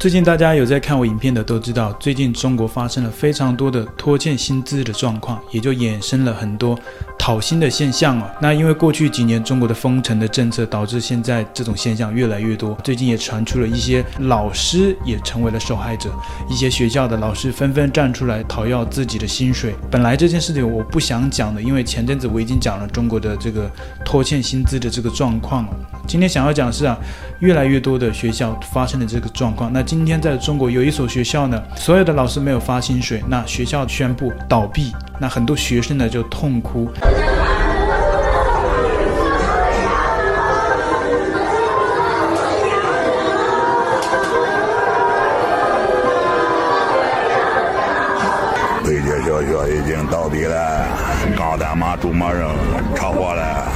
最近大家有在看我影片的都知道，最近中国发生了非常多的拖欠薪资的状况，也就衍生了很多讨薪的现象啊。那因为过去几年中国的封城的政策，导致现在这种现象越来越多。最近也传出了一些老师也成为了受害者，一些学校的老师纷纷站出来讨要自己的薪水。本来这件事情我不想讲的，因为前阵子我已经讲了中国的这个拖欠薪资的这个状况了。今天想要讲是啊，越来越多的学校发生了这个状况。那今天在中国有一所学校呢，所有的老师没有发薪水，那学校宣布倒闭，那很多学生呢就痛哭。北街小学已经倒闭了，钢弹嘛，竹嘛扔，拆伙了，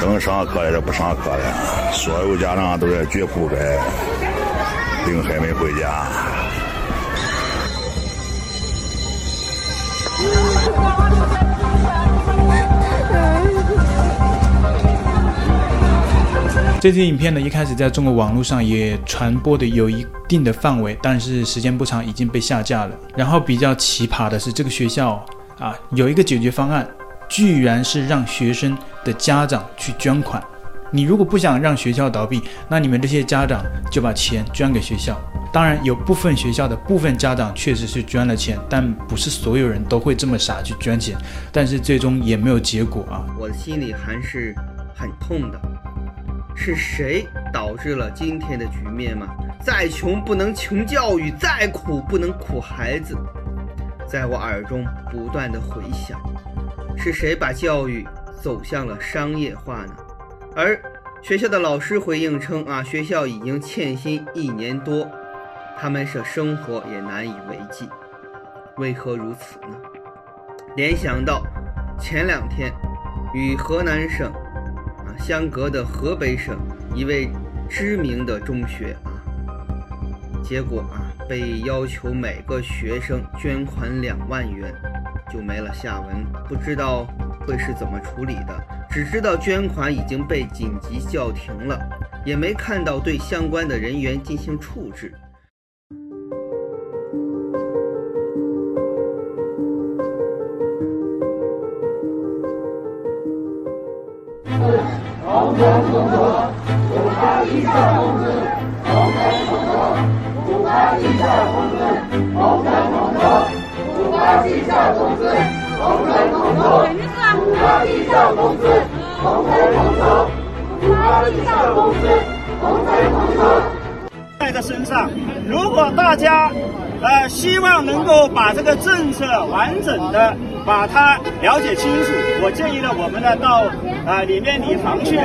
正上课的不上课了，所有家长都在撅铺盖。丁还没回家。这支影片呢，一开始在中国网络上也传播的有一定的范围，但是时间不长，已经被下架了。然后比较奇葩的是，这个学校啊，有一个解决方案，居然是让学生的家长去捐款。你如果不想让学校倒闭，那你们这些家长就把钱捐给学校。当然，有部分学校的部分家长确实是捐了钱，但不是所有人都会这么傻去捐钱。但是最终也没有结果啊！我的心里还是很痛的。是谁导致了今天的局面吗？再穷不能穷教育，再苦不能苦孩子。在我耳中不断地回响，是谁把教育走向了商业化呢？而学校的老师回应称：“啊，学校已经欠薪一年多，他们是生活也难以为继。为何如此呢？联想到前两天与河南省啊相隔的河北省一位知名的中学啊，结果啊被要求每个学生捐款两万元，就没了下文，不知道会是怎么处理的。”只知道捐款已经被紧急叫停了，也没看到对相关的人员进行处置。在的身上，如果大家呃希望能够把这个政策完整的把它了解清楚，我建议呢，我们呢到啊、呃、里面礼堂去，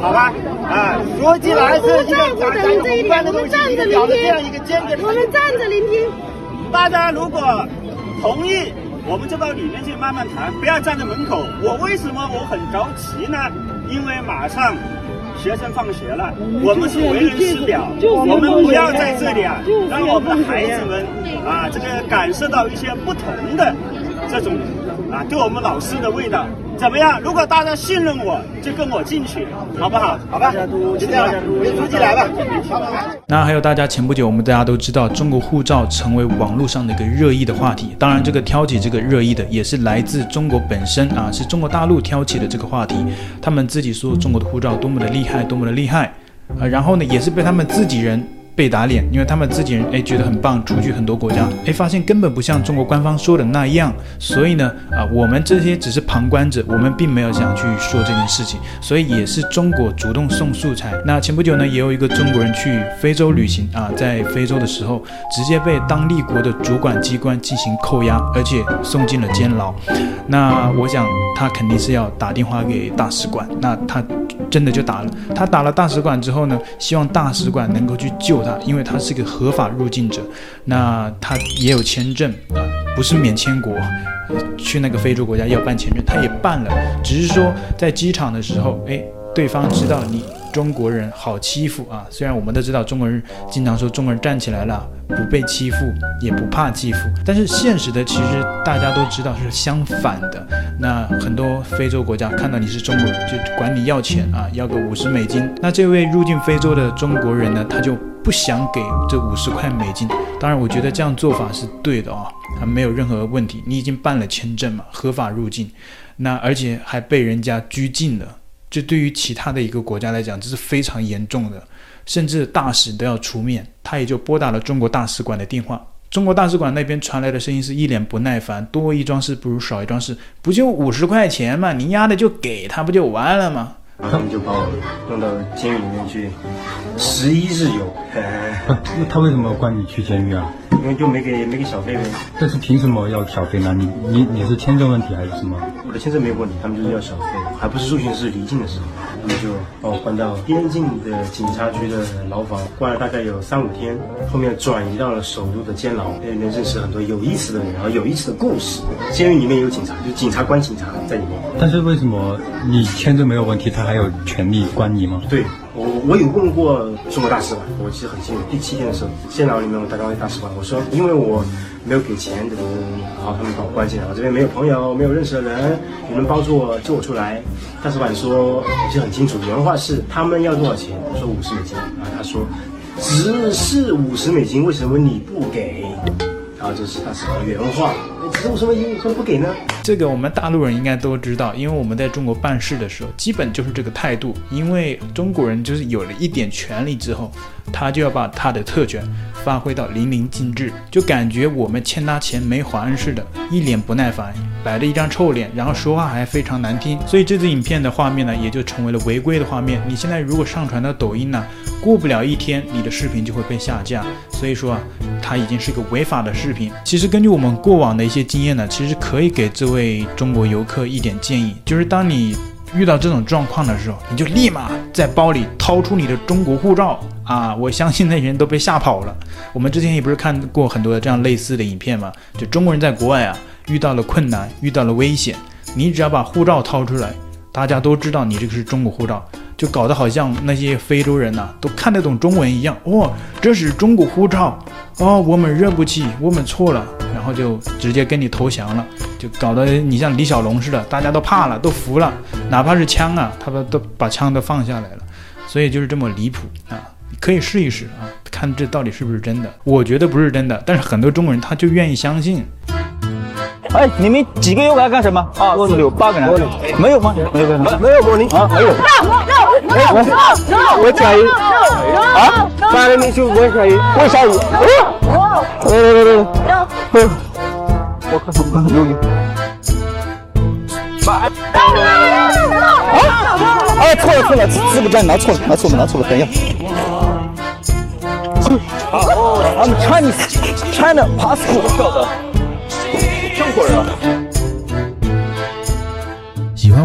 好吧？啊，说起来是一个讲讲宏观的东西，一个表的这样一个间隔。我们站着聆听。大家如果同意。我们就到里面去慢慢谈，不要站在门口。我为什么我很着急呢？因为马上学生放学了，我们是为人师表，我们不要在这里啊，让我们的孩子们啊，这个感受到一些不同的这种啊，对我们老师的味道。怎么样？如果大家信任我，就跟我进去，好不好？好吧，就这样，别出进来吧。那还有大家前不久，我们大家都知道，中国护照成为网络上的一个热议的话题。当然，这个挑起这个热议的，也是来自中国本身啊，是中国大陆挑起的这个话题。他们自己说中国的护照多么的厉害，多么的厉害啊，然后呢，也是被他们自己人。被打脸，因为他们自己人哎觉得很棒，出去很多国家哎发现根本不像中国官方说的那样，所以呢啊我们这些只是旁观者，我们并没有想去说这件事情，所以也是中国主动送素材。那前不久呢也有一个中国人去非洲旅行啊，在非洲的时候直接被当地国的主管机关进行扣押，而且送进了监牢。那我想他肯定是要打电话给大使馆，那他真的就打了。他打了大使馆之后呢，希望大使馆能够去救他。因为他是个合法入境者，那他也有签证啊，不是免签国，去那个非洲国家要办签证，他也办了，只是说在机场的时候，哎，对方知道你。中国人好欺负啊！虽然我们都知道中国人经常说中国人站起来了不被欺负，也不怕欺负，但是现实的其实大家都知道是相反的。那很多非洲国家看到你是中国人，就管你要钱啊，要个五十美金。那这位入境非洲的中国人呢，他就。不想给这五十块美金。当然，我觉得这样做法是对的啊、哦，它没有任何问题。你已经办了签证嘛，合法入境，那而且还被人家拘禁了。这对于其他的一个国家来讲，这是非常严重的，甚至大使都要出面。他也就拨打了中国大使馆的电话，中国大使馆那边传来的声音是一脸不耐烦：多一桩事不如少一桩事，不就五十块钱嘛，您丫的就给他不就完了吗？他们就把我弄到监狱里面去，十一日游。他 他为什么关你去监狱啊？因为就没给没给小费呗。但是凭什么要小费呢？你你你是签证问题还是什么？我的签证没有问题，他们就是要小费，还不是入境是离境的时候，他们就把我关到边境的警察局的牢房，关了大概有三五天，后面转移到了首都的监牢，能认识很多有意思的人，然后有意思的故事。监狱里面有警察，就警察关警察在里面。但是为什么你签证没有问题，他还有权利关你吗？对。我我有问过中国大使馆，我记得很清楚。第七天的时候，监牢里面我打电话大使馆，我说因为我没有给钱，等等等等，好，他们把我关进来，我这边没有朋友，没有认识的人，你们帮助我救我出来。大使馆说，我记得很清楚，原话是他们要多少钱？我说五十美金，然后他说只是五十美金，为什么你不给？然后这是大使馆原话。只是五十美金，为什么不给呢？这个我们大陆人应该都知道，因为我们在中国办事的时候，基本就是这个态度。因为中国人就是有了一点权利之后，他就要把他的特权发挥到淋漓尽致，就感觉我们欠他钱没还似的，一脸不耐烦，摆着一张臭脸，然后说话还非常难听。所以这支影片的画面呢，也就成为了违规的画面。你现在如果上传到抖音呢，过不了一天，你的视频就会被下架。所以说啊，它已经是一个违法的视频。其实根据我们过往的一些经验呢，其实可以给这位。中国游客一点建议，就是当你遇到这种状况的时候，你就立马在包里掏出你的中国护照啊！我相信那些人都被吓跑了。我们之前也不是看过很多的这样类似的影片吗？就中国人在国外啊，遇到了困难，遇到了危险，你只要把护照掏出来，大家都知道你这个是中国护照，就搞得好像那些非洲人呐、都看得懂中文一样。哦，这是中国护照哦，我们认不起，我们错了，然后就直接跟你投降了。就搞得你像李小龙似的，大家都怕了，都服了，哪怕是枪啊，他们都把枪都放下来了，所以就是这么离谱啊！可以试一试啊，看这到底是不是真的。我觉得不是真的，但是很多中国人他就愿意相信。哎，你们几个又来干什么？啊，四六八个人，没有吗？没有，没有，没有啊，没有。我下雨啊，三零零九我下雨，我下雨。来来来来来。我看看我看看有你。啊！哎，错了错了，资格证拿错了，拿错了拿错了，等一下。哦，I'm Chinese China passport